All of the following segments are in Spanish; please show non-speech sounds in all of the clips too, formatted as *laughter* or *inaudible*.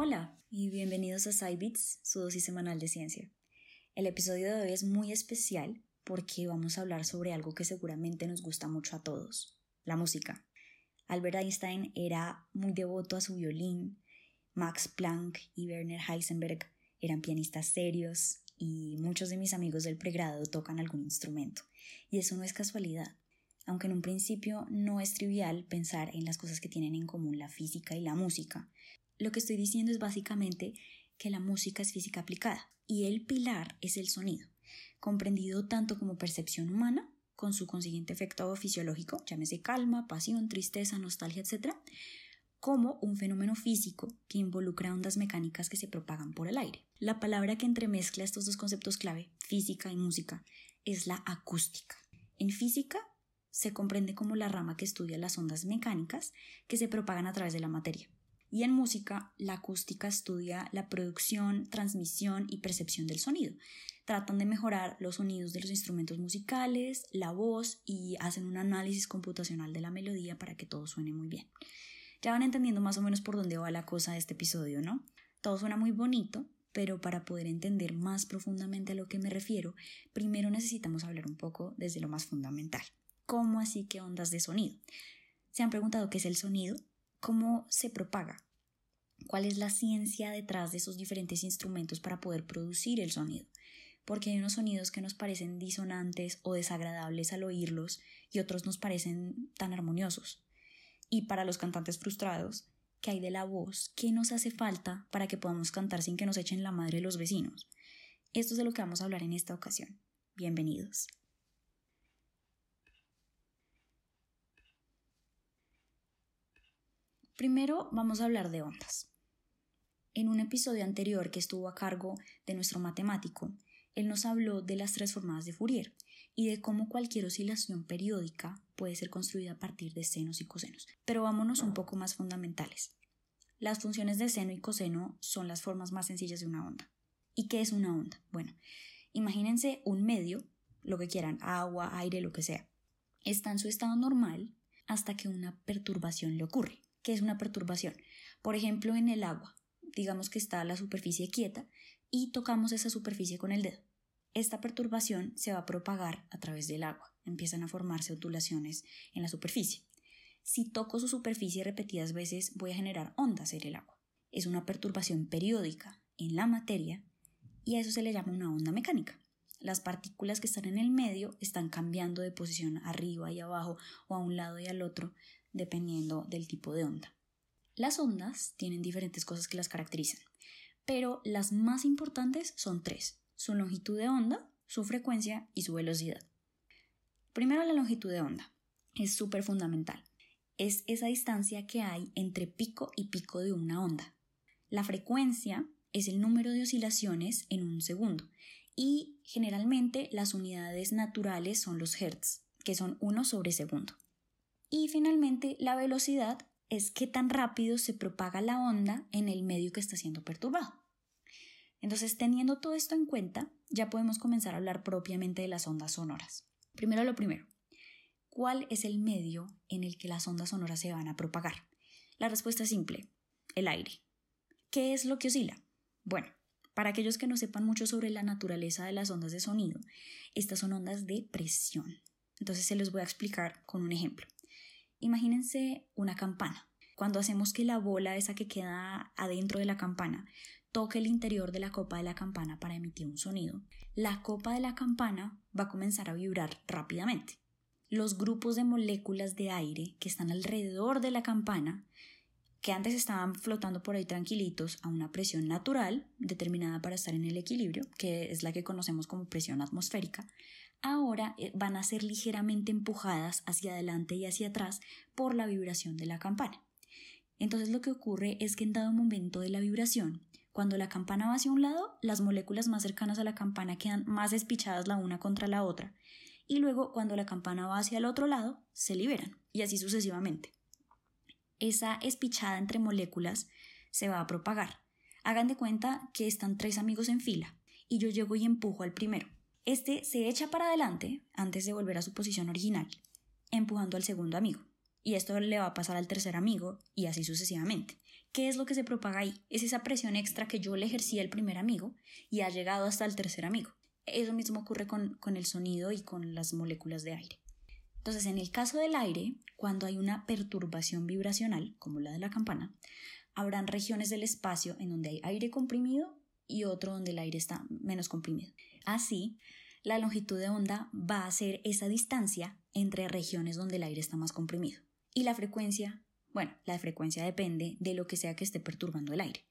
Hola y bienvenidos a SciBits, su dosis semanal de ciencia. El episodio de hoy es muy especial porque vamos a hablar sobre algo que seguramente nos gusta mucho a todos, la música. Albert Einstein era muy devoto a su violín, Max Planck y Werner Heisenberg eran pianistas serios y muchos de mis amigos del pregrado tocan algún instrumento. Y eso no es casualidad aunque en un principio no es trivial pensar en las cosas que tienen en común la física y la música. Lo que estoy diciendo es básicamente que la música es física aplicada y el pilar es el sonido, comprendido tanto como percepción humana, con su consiguiente efecto fisiológico, llámese calma, pasión, tristeza, nostalgia, etc., como un fenómeno físico que involucra ondas mecánicas que se propagan por el aire. La palabra que entremezcla estos dos conceptos clave, física y música, es la acústica. En física se comprende como la rama que estudia las ondas mecánicas que se propagan a través de la materia. Y en música, la acústica estudia la producción, transmisión y percepción del sonido. Tratan de mejorar los sonidos de los instrumentos musicales, la voz y hacen un análisis computacional de la melodía para que todo suene muy bien. Ya van entendiendo más o menos por dónde va la cosa de este episodio, ¿no? Todo suena muy bonito, pero para poder entender más profundamente a lo que me refiero, primero necesitamos hablar un poco desde lo más fundamental. ¿Cómo así que ondas de sonido? ¿Se han preguntado qué es el sonido? ¿Cómo se propaga? ¿Cuál es la ciencia detrás de esos diferentes instrumentos para poder producir el sonido? Porque hay unos sonidos que nos parecen disonantes o desagradables al oírlos y otros nos parecen tan armoniosos. Y para los cantantes frustrados, ¿qué hay de la voz? ¿Qué nos hace falta para que podamos cantar sin que nos echen la madre los vecinos? Esto es de lo que vamos a hablar en esta ocasión. Bienvenidos. Primero vamos a hablar de ondas. En un episodio anterior que estuvo a cargo de nuestro matemático, él nos habló de las transformadas de Fourier y de cómo cualquier oscilación periódica puede ser construida a partir de senos y cosenos. Pero vámonos un poco más fundamentales. Las funciones de seno y coseno son las formas más sencillas de una onda. ¿Y qué es una onda? Bueno, imagínense un medio, lo que quieran, agua, aire, lo que sea. Está en su estado normal hasta que una perturbación le ocurre que es una perturbación. Por ejemplo, en el agua, digamos que está la superficie quieta y tocamos esa superficie con el dedo. Esta perturbación se va a propagar a través del agua. Empiezan a formarse ondulaciones en la superficie. Si toco su superficie repetidas veces, voy a generar ondas en el agua. Es una perturbación periódica en la materia y a eso se le llama una onda mecánica. Las partículas que están en el medio están cambiando de posición arriba y abajo o a un lado y al otro dependiendo del tipo de onda. Las ondas tienen diferentes cosas que las caracterizan, pero las más importantes son tres, su longitud de onda, su frecuencia y su velocidad. Primero la longitud de onda. Es súper fundamental. Es esa distancia que hay entre pico y pico de una onda. La frecuencia es el número de oscilaciones en un segundo y generalmente las unidades naturales son los hertz, que son 1 sobre segundo. Y finalmente la velocidad es qué tan rápido se propaga la onda en el medio que está siendo perturbado. Entonces, teniendo todo esto en cuenta, ya podemos comenzar a hablar propiamente de las ondas sonoras. Primero lo primero, ¿cuál es el medio en el que las ondas sonoras se van a propagar? La respuesta es simple, el aire. ¿Qué es lo que oscila? Bueno, para aquellos que no sepan mucho sobre la naturaleza de las ondas de sonido, estas son ondas de presión. Entonces se los voy a explicar con un ejemplo. Imagínense una campana. Cuando hacemos que la bola esa que queda adentro de la campana toque el interior de la copa de la campana para emitir un sonido, la copa de la campana va a comenzar a vibrar rápidamente. Los grupos de moléculas de aire que están alrededor de la campana que antes estaban flotando por ahí tranquilitos a una presión natural determinada para estar en el equilibrio, que es la que conocemos como presión atmosférica, ahora eh, van a ser ligeramente empujadas hacia adelante y hacia atrás por la vibración de la campana. Entonces lo que ocurre es que en dado momento de la vibración, cuando la campana va hacia un lado, las moléculas más cercanas a la campana quedan más despichadas la una contra la otra, y luego cuando la campana va hacia el otro lado, se liberan, y así sucesivamente esa espichada entre moléculas se va a propagar. Hagan de cuenta que están tres amigos en fila y yo llego y empujo al primero. Este se echa para adelante antes de volver a su posición original, empujando al segundo amigo. y esto le va a pasar al tercer amigo y así sucesivamente. ¿Qué es lo que se propaga ahí? Es esa presión extra que yo le ejercía al primer amigo y ha llegado hasta el tercer amigo. Eso mismo ocurre con, con el sonido y con las moléculas de aire. Entonces, en el caso del aire, cuando hay una perturbación vibracional, como la de la campana, habrán regiones del espacio en donde hay aire comprimido y otro donde el aire está menos comprimido. Así, la longitud de onda va a ser esa distancia entre regiones donde el aire está más comprimido. Y la frecuencia, bueno, la frecuencia depende de lo que sea que esté perturbando el aire.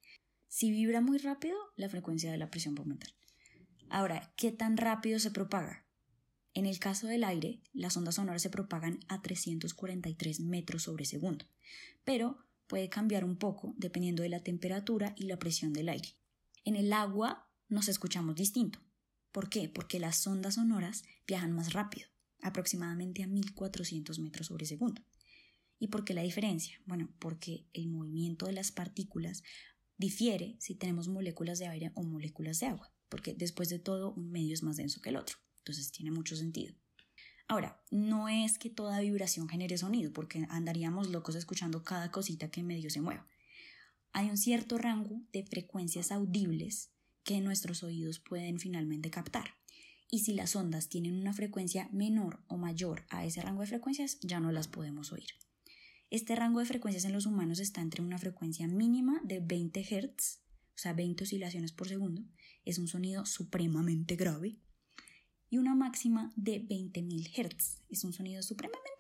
Si vibra muy rápido, la frecuencia de la presión va a aumentar. Ahora, ¿qué tan rápido se propaga? En el caso del aire, las ondas sonoras se propagan a 343 metros sobre segundo, pero puede cambiar un poco dependiendo de la temperatura y la presión del aire. En el agua nos escuchamos distinto. ¿Por qué? Porque las ondas sonoras viajan más rápido, aproximadamente a 1400 metros sobre segundo. ¿Y por qué la diferencia? Bueno, porque el movimiento de las partículas difiere si tenemos moléculas de aire o moléculas de agua, porque después de todo un medio es más denso que el otro, entonces tiene mucho sentido. Ahora, no es que toda vibración genere sonido, porque andaríamos locos escuchando cada cosita que medio se mueva. Hay un cierto rango de frecuencias audibles que nuestros oídos pueden finalmente captar. Y si las ondas tienen una frecuencia menor o mayor a ese rango de frecuencias, ya no las podemos oír. Este rango de frecuencias en los humanos está entre una frecuencia mínima de 20 Hz, o sea, 20 oscilaciones por segundo, es un sonido supremamente grave, y una máxima de 20.000 Hz, es un sonido supremamente.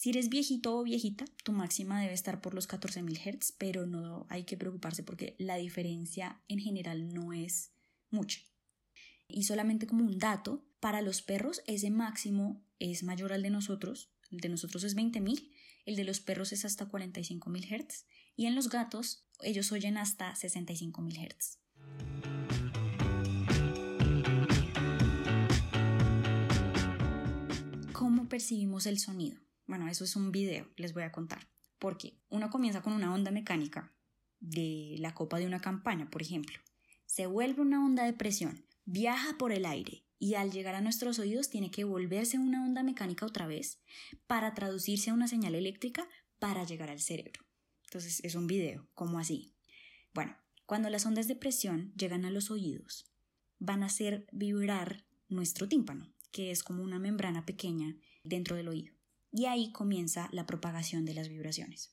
Si eres viejito o viejita, tu máxima debe estar por los 14.000 Hz, pero no hay que preocuparse porque la diferencia en general no es mucha. Y solamente como un dato, para los perros ese máximo es mayor al de nosotros, el de nosotros es 20.000 el de los perros es hasta 45.000 Hz y en los gatos ellos oyen hasta 65.000 Hz. ¿Cómo percibimos el sonido? Bueno, eso es un video, les voy a contar. Porque uno comienza con una onda mecánica de la copa de una campaña, por ejemplo. Se vuelve una onda de presión, viaja por el aire y al llegar a nuestros oídos tiene que volverse una onda mecánica otra vez para traducirse a una señal eléctrica para llegar al cerebro. Entonces es un video, ¿cómo así? Bueno, cuando las ondas de presión llegan a los oídos, van a hacer vibrar nuestro tímpano, que es como una membrana pequeña dentro del oído. Y ahí comienza la propagación de las vibraciones.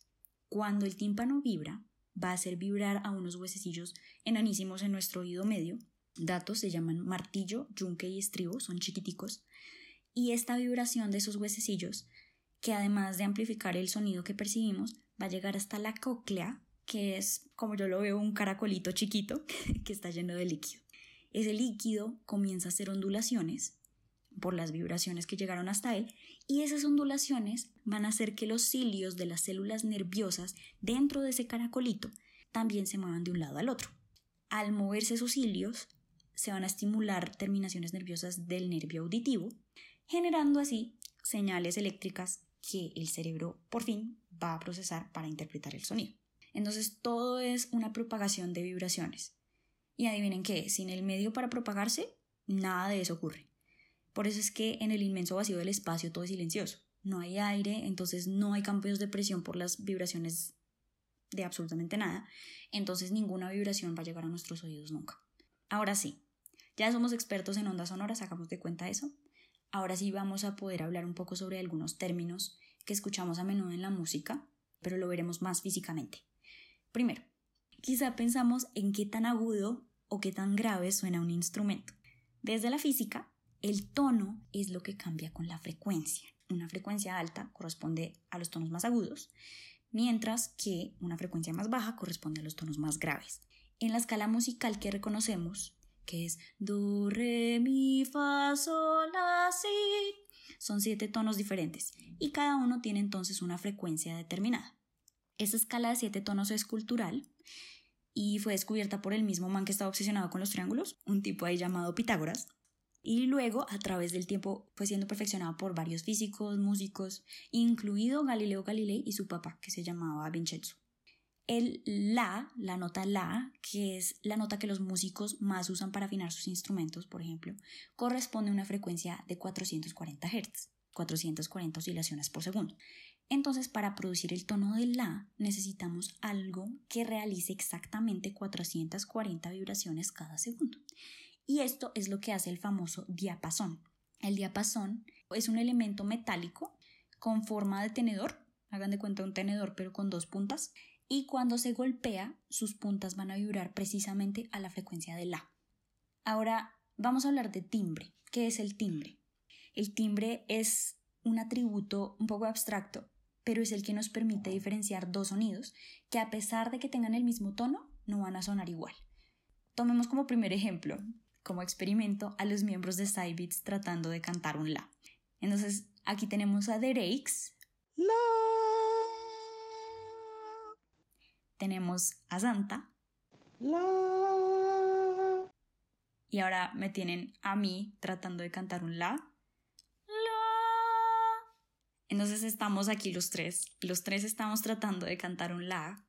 Cuando el tímpano vibra, va a hacer vibrar a unos huesecillos enanísimos en nuestro oído medio, datos se llaman martillo, yunque y estribo, son chiquiticos, y esta vibración de esos huesecillos, que además de amplificar el sonido que percibimos, va a llegar hasta la cóclea, que es, como yo lo veo, un caracolito chiquito *laughs* que está lleno de líquido. Ese líquido comienza a hacer ondulaciones por las vibraciones que llegaron hasta él, y esas ondulaciones van a hacer que los cilios de las células nerviosas dentro de ese caracolito también se muevan de un lado al otro. Al moverse esos cilios, se van a estimular terminaciones nerviosas del nervio auditivo, generando así señales eléctricas que el cerebro por fin va a procesar para interpretar el sonido. Entonces todo es una propagación de vibraciones. Y adivinen qué, sin el medio para propagarse, nada de eso ocurre. Por eso es que en el inmenso vacío del espacio todo es silencioso. No hay aire, entonces no hay campos de presión por las vibraciones de absolutamente nada. Entonces ninguna vibración va a llegar a nuestros oídos nunca. Ahora sí, ya somos expertos en ondas sonoras, sacamos de cuenta eso. Ahora sí vamos a poder hablar un poco sobre algunos términos que escuchamos a menudo en la música, pero lo veremos más físicamente. Primero, quizá pensamos en qué tan agudo o qué tan grave suena un instrumento. Desde la física, el tono es lo que cambia con la frecuencia. Una frecuencia alta corresponde a los tonos más agudos, mientras que una frecuencia más baja corresponde a los tonos más graves. En la escala musical que reconocemos, que es do, re, mi, fa, sol, la, si. Son siete tonos diferentes y cada uno tiene entonces una frecuencia determinada. Esa escala de siete tonos es cultural y fue descubierta por el mismo man que estaba obsesionado con los triángulos, un tipo ahí llamado Pitágoras. Y luego, a través del tiempo, fue siendo perfeccionado por varios físicos, músicos, incluido Galileo Galilei y su papá, que se llamaba Vincenzo. El la, la nota la, que es la nota que los músicos más usan para afinar sus instrumentos, por ejemplo, corresponde a una frecuencia de 440 Hz, 440 oscilaciones por segundo. Entonces, para producir el tono de La necesitamos algo que realice exactamente 440 vibraciones cada segundo. Y esto es lo que hace el famoso diapasón. El diapasón es un elemento metálico con forma de tenedor, hagan de cuenta un tenedor pero con dos puntas, y cuando se golpea sus puntas van a vibrar precisamente a la frecuencia de La. Ahora vamos a hablar de timbre. ¿Qué es el timbre? El timbre es un atributo un poco abstracto pero es el que nos permite diferenciar dos sonidos que a pesar de que tengan el mismo tono, no van a sonar igual. Tomemos como primer ejemplo, como experimento, a los miembros de Cybits tratando de cantar un La. Entonces, aquí tenemos a Derex. La. Tenemos a Santa. La. Y ahora me tienen a mí tratando de cantar un La. Entonces estamos aquí los tres, los tres estamos tratando de cantar un La.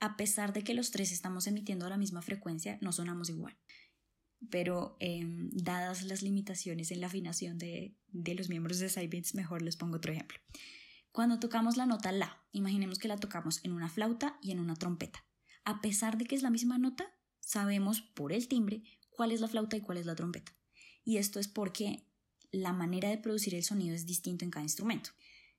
A pesar de que los tres estamos emitiendo la misma frecuencia, no sonamos igual. Pero em, dadas las limitaciones en la afinación de, de los miembros de Cybits, mejor les pongo otro ejemplo. Cuando tocamos la nota La, imaginemos que la tocamos en una flauta y en una trompeta. A pesar de que es la misma nota, sabemos por el timbre cuál es la flauta y cuál es la trompeta. Y esto es porque la manera de producir el sonido es distinto en cada instrumento.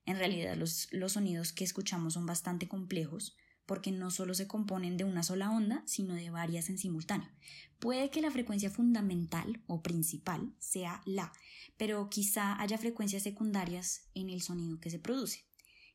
En realidad los, sonidos que escuchamos son bastante complejos porque no solo se componen de una sola onda, sino de varias en simultáneo. Puede que la frecuencia fundamental o principal sea la, pero quizá haya frecuencias secundarias en el sonido que se produce.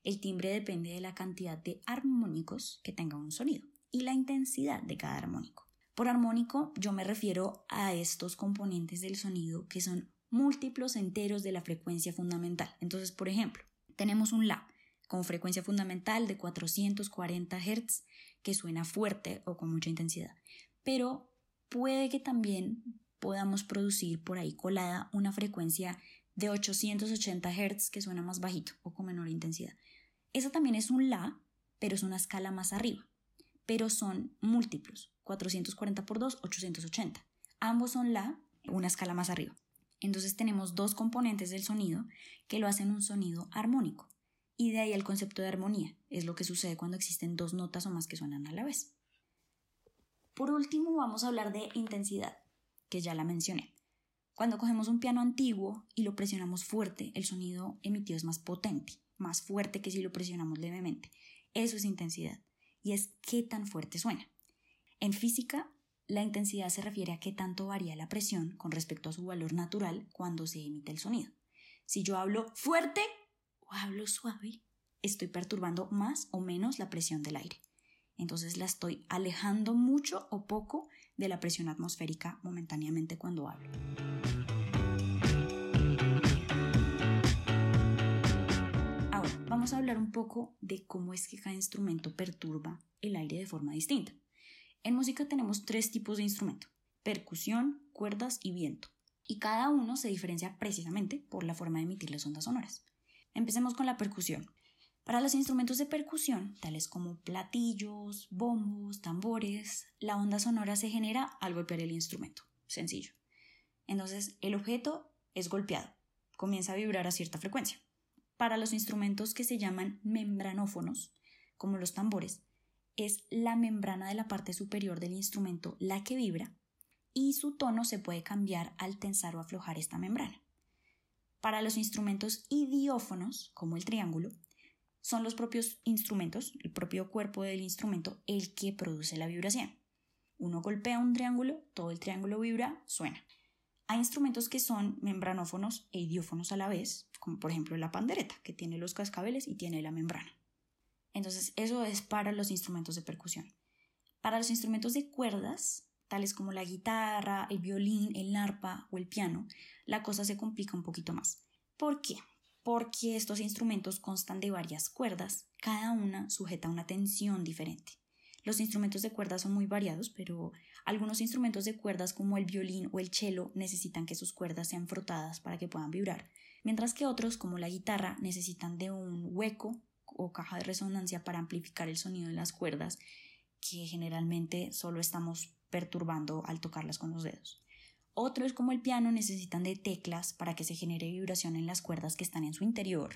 El timbre depende de la cantidad de armónicos que tenga un sonido y la intensidad de cada armónico. Por armónico yo me refiero a estos componentes del sonido que son múltiplos enteros de la frecuencia fundamental. Entonces, por ejemplo, tenemos un La con frecuencia fundamental de 440 Hz que suena fuerte o con mucha intensidad. Pero puede que también podamos producir por ahí colada una frecuencia de 880 Hz que suena más bajito o con menor intensidad. Esa también es un La, pero es una escala más arriba. Pero son múltiplos, 440 por 2, 880. Ambos son La, una escala más arriba. Entonces tenemos dos componentes del sonido que lo hacen un sonido armónico. Y de ahí el concepto de armonía. Es lo que sucede cuando existen dos notas o más que suenan a la vez. Por último, vamos a hablar de intensidad, que ya la mencioné. Cuando cogemos un piano antiguo y lo presionamos fuerte, el sonido emitido es más potente, más fuerte que si lo presionamos levemente. Eso es intensidad. Y es qué tan fuerte suena. En física la intensidad se refiere a qué tanto varía la presión con respecto a su valor natural cuando se emite el sonido. Si yo hablo fuerte hablo suave, estoy perturbando más o menos la presión del aire. Entonces la estoy alejando mucho o poco de la presión atmosférica momentáneamente cuando hablo. Ahora, vamos a hablar un poco de cómo es que cada instrumento perturba el aire de forma distinta. En música tenemos tres tipos de instrumento, percusión, cuerdas y viento, y cada uno se diferencia precisamente por la forma de emitir las ondas sonoras. Empecemos con la percusión. Para los instrumentos de percusión, tales como platillos, bombos, tambores, la onda sonora se genera al golpear el instrumento. Sencillo. Entonces, el objeto es golpeado, comienza a vibrar a cierta frecuencia. Para los instrumentos que se llaman membranófonos, como los tambores, es la membrana de la parte superior del instrumento la que vibra y su tono se puede cambiar al tensar o aflojar esta membrana. Para los instrumentos idiófonos, como el triángulo, son los propios instrumentos, el propio cuerpo del instrumento, el que produce la vibración. Uno golpea un triángulo, todo el triángulo vibra, suena. Hay instrumentos que son membranófonos e idiófonos a la vez, como por ejemplo la pandereta, que tiene los cascabeles y tiene la membrana. Entonces, eso es para los instrumentos de percusión. Para los instrumentos de cuerdas, tales como la guitarra, el violín, el arpa o el piano, la cosa se complica un poquito más. ¿Por qué? Porque estos instrumentos constan de varias cuerdas, cada una sujeta a una tensión diferente. Los instrumentos de cuerdas son muy variados, pero algunos instrumentos de cuerdas como el violín o el cello necesitan que sus cuerdas sean frotadas para que puedan vibrar, mientras que otros como la guitarra necesitan de un hueco o caja de resonancia para amplificar el sonido de las cuerdas que generalmente solo estamos perturbando al tocarlas con los dedos. Otros como el piano necesitan de teclas para que se genere vibración en las cuerdas que están en su interior.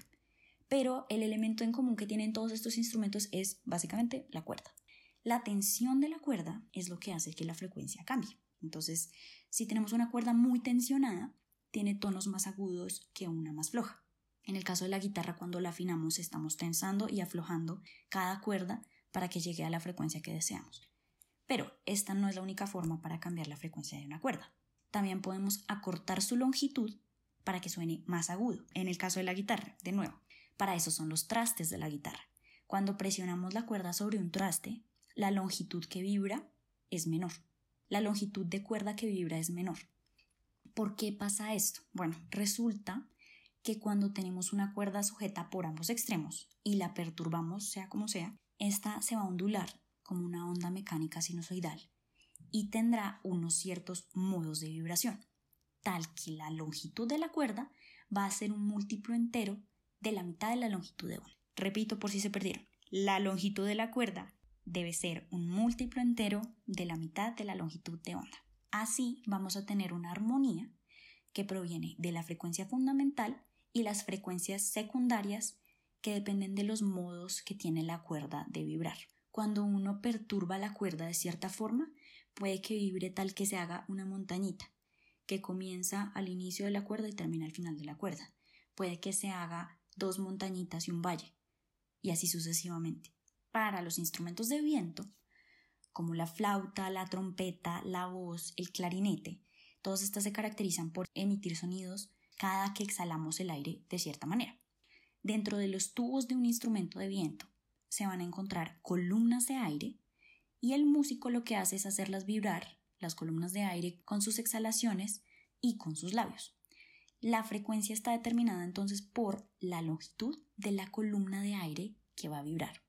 pero el elemento en común que tienen todos estos instrumentos es básicamente la cuerda. La tensión de la cuerda es lo que hace que la frecuencia cambie. Entonces, si tenemos una cuerda muy tensionada, tiene tonos más agudos que una más floja. En el caso de la guitarra, cuando la afinamos, estamos tensando y aflojando cada cuerda para que llegue a la frecuencia que deseamos. Pero esta no es la única forma para cambiar la frecuencia de una cuerda. También podemos acortar su longitud para que suene más agudo. En el caso de la guitarra, de nuevo, para eso son los trastes de la guitarra. Cuando presionamos la cuerda sobre un traste, la longitud que vibra es menor. La longitud de cuerda que vibra es menor. ¿Por qué pasa esto? Bueno, resulta que cuando tenemos una cuerda sujeta por ambos extremos y la perturbamos, sea como sea, esta se va a ondular como una onda mecánica sinusoidal y tendrá unos ciertos modos de vibración, tal que la longitud de la cuerda va a ser un múltiplo entero de la mitad de la longitud de onda. Repito por si se perdieron. La longitud de la cuerda debe ser un múltiplo entero de la mitad de la longitud de onda. Así vamos a tener una armonía que proviene de la frecuencia fundamental y las frecuencias secundarias que dependen de los modos que tiene la cuerda de vibrar. Cuando uno perturba la cuerda de cierta forma, puede que vibre tal que se haga una montañita, que comienza al inicio de la cuerda y termina al final de la cuerda. Puede que se haga dos montañitas y un valle, y así sucesivamente. Para los instrumentos de viento, como la flauta, la trompeta, la voz, el clarinete, todas estas se caracterizan por emitir sonidos cada que exhalamos el aire de cierta manera. Dentro de los tubos de un instrumento de viento se van a encontrar columnas de aire y el músico lo que hace es hacerlas vibrar, las columnas de aire, con sus exhalaciones y con sus labios. La frecuencia está determinada entonces por la longitud de la columna de aire que va a vibrar.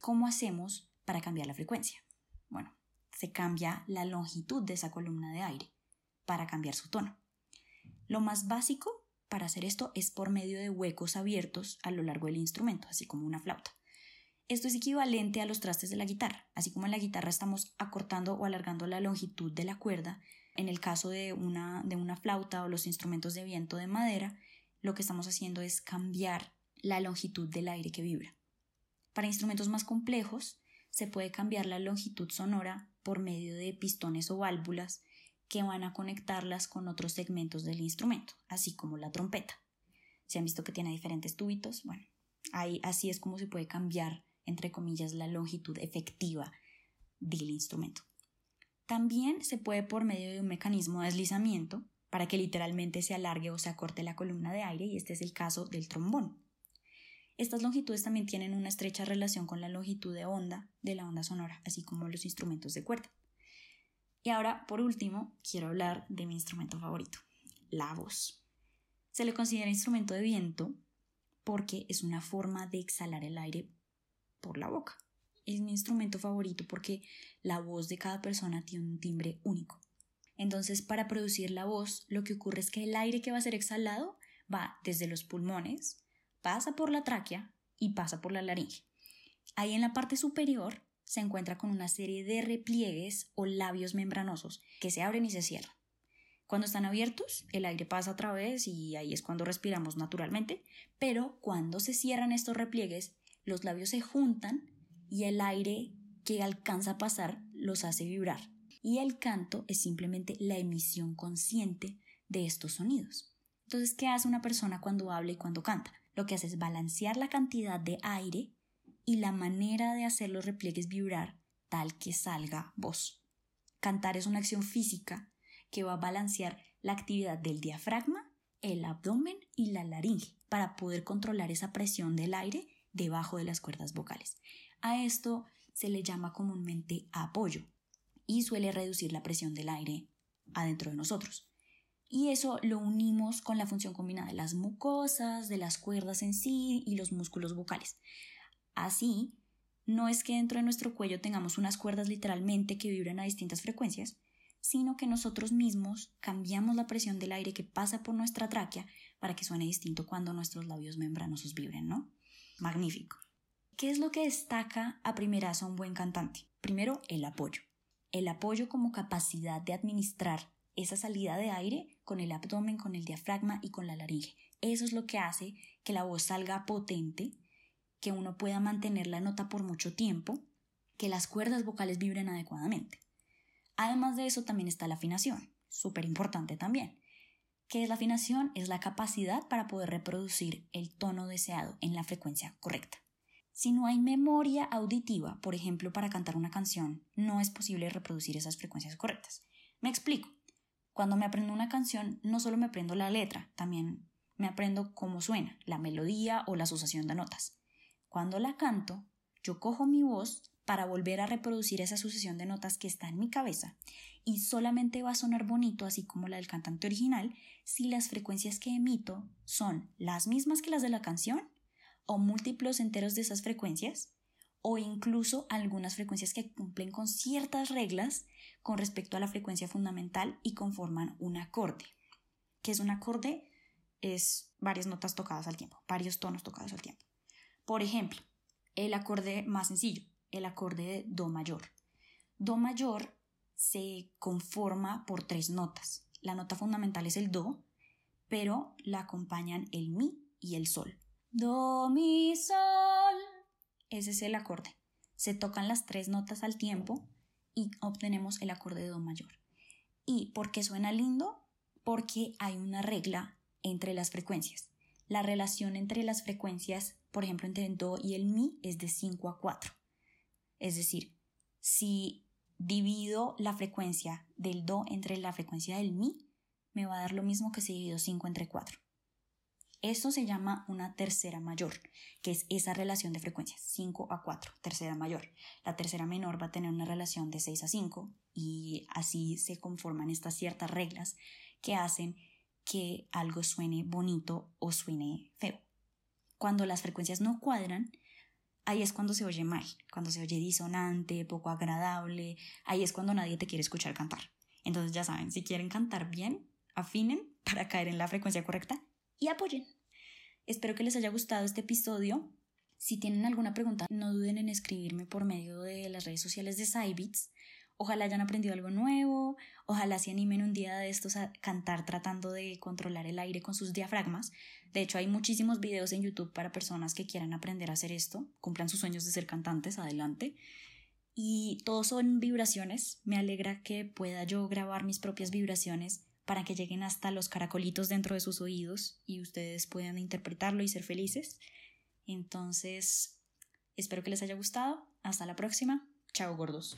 ¿Cómo hacemos para cambiar la frecuencia? Bueno, se cambia la longitud de esa columna de aire para cambiar su tono. Lo más básico para hacer esto es por medio de huecos abiertos a lo largo del instrumento, así como una flauta. Esto es equivalente a los trastes de la guitarra. Así como en la guitarra estamos acortando o alargando la longitud de la cuerda, en el caso de una, de una flauta o los instrumentos de viento de madera, lo que estamos haciendo es cambiar la longitud del aire que vibra. Para instrumentos más complejos, se puede cambiar la longitud sonora por medio de pistones o válvulas que van a conectarlas con otros segmentos del instrumento, así como la trompeta. ¿Se han visto que tiene diferentes tubitos? Bueno, ahí así es como se puede cambiar entre comillas, la longitud efectiva del instrumento. También se puede por medio de un mecanismo de deslizamiento para que literalmente se alargue o se acorte la columna de aire y este es el caso del trombón. Estas longitudes también tienen una estrecha relación con la longitud de onda de la onda sonora, así como los instrumentos de cuerda. Y ahora, por último, quiero hablar de mi instrumento favorito, la voz. Se le considera instrumento de viento porque es una forma de exhalar el aire por la boca. Es mi instrumento favorito porque la voz de cada persona tiene un timbre único. Entonces, para producir la voz, lo que ocurre es que el aire que va a ser exhalado va desde los pulmones, pasa por la tráquea y pasa por la laringe. Ahí en la parte superior se encuentra con una serie de repliegues o labios membranosos que se abren y se cierran. Cuando están abiertos, el aire pasa a través y ahí es cuando respiramos naturalmente, pero cuando se cierran estos repliegues, los labios se juntan y el aire que alcanza a pasar los hace vibrar. Y el canto es simplemente la emisión consciente de estos sonidos. Entonces, ¿qué hace una persona cuando habla y cuando canta? Lo que hace es balancear la cantidad de aire y la manera de hacer los repliegues vibrar tal que salga voz. Cantar es una acción física que va a balancear la actividad del diafragma, el abdomen y la laringe para poder controlar esa presión del aire debajo de las cuerdas vocales. A esto se le llama comúnmente apoyo y suele reducir la presión del aire adentro de nosotros. Y eso lo unimos con la función combinada de las mucosas, de las cuerdas en sí y los músculos vocales. Así, no es que dentro de nuestro cuello tengamos unas cuerdas literalmente que vibran a distintas frecuencias, sino que nosotros mismos cambiamos la presión del aire que pasa por nuestra tráquea para que suene distinto cuando nuestros labios membranosos vibren, ¿no? Magnífico. ¿Qué es lo que destaca a primerazo a un buen cantante? Primero, el apoyo. El apoyo como capacidad de administrar esa salida de aire con el abdomen, con el diafragma y con la laringe. eso es lo que hace que la voz salga potente, que uno pueda mantener la nota por mucho tiempo, que las cuerdas vocales vibren adecuadamente. Además de eso también está la afinación, súper importante también. ¿Qué es la afinación? Es la capacidad para poder reproducir el tono deseado en la frecuencia correcta. Si no hay memoria auditiva, por ejemplo, para cantar una canción, no es posible reproducir esas frecuencias correctas. Me explico. Cuando me aprendo una canción, no solo me aprendo la letra, también me aprendo cómo suena, la melodía o la asociación de notas. Cuando la canto, yo cojo mi voz para volver a reproducir esa sucesión de notas que está en mi cabeza y solamente va a sonar bonito así como la del cantante original si las frecuencias que emito son las mismas que las de la canción o múltiplos enteros de esas frecuencias, o incluso algunas frecuencias que cumplen con ciertas reglas con respecto a la frecuencia fundamental y conforman un acorde. ¿Qué es un acorde? Es varias notas tocadas al tiempo, varios tonos tocados al tiempo. Por ejemplo, el acorde más sencillo, el acorde de Do mayor. Do mayor se conforma por tres notas. La nota fundamental es el Do, pero la acompañan el Mi y el Sol. Do, mi, sol. Ese es el acorde. Se tocan las tres notas al tiempo y obtenemos el acorde de Do mayor. ¿Y por qué suena lindo? Porque hay una regla entre las frecuencias. La relación entre las frecuencias, por ejemplo, entre el Do y el Mi es de 5 a 4. Es decir, si divido la frecuencia del Do entre la frecuencia del Mi, me va a dar lo mismo que si divido 5 entre 4. Esto se llama una tercera mayor, que es esa relación de frecuencias, 5 a 4, tercera mayor. La tercera menor va a tener una relación de 6 a 5 y así se conforman estas ciertas reglas que hacen que algo suene bonito o suene feo. Cuando las frecuencias no cuadran, ahí es cuando se oye mal, cuando se oye disonante, poco agradable, ahí es cuando nadie te quiere escuchar cantar. Entonces ya saben, si quieren cantar bien, afinen *laughs* para caer en la frecuencia correcta y apoyen. Espero que les haya gustado este episodio. Si tienen alguna pregunta, no duden en escribirme por medio de las redes sociales de Cybits. Ojalá hayan aprendido algo nuevo, ojalá se animen un día de estos a cantar tratando de controlar el aire con sus diafragmas. De hecho, hay muchísimos videos en YouTube para personas que quieran aprender a hacer esto, cumplan sus sueños de ser cantantes, adelante. Y todos son vibraciones. Me alegra que pueda yo grabar mis propias vibraciones para que lleguen hasta los caracolitos dentro de sus oídos y ustedes puedan interpretarlo y ser felices. Entonces, espero que les haya gustado. Hasta la próxima. Chao gordos.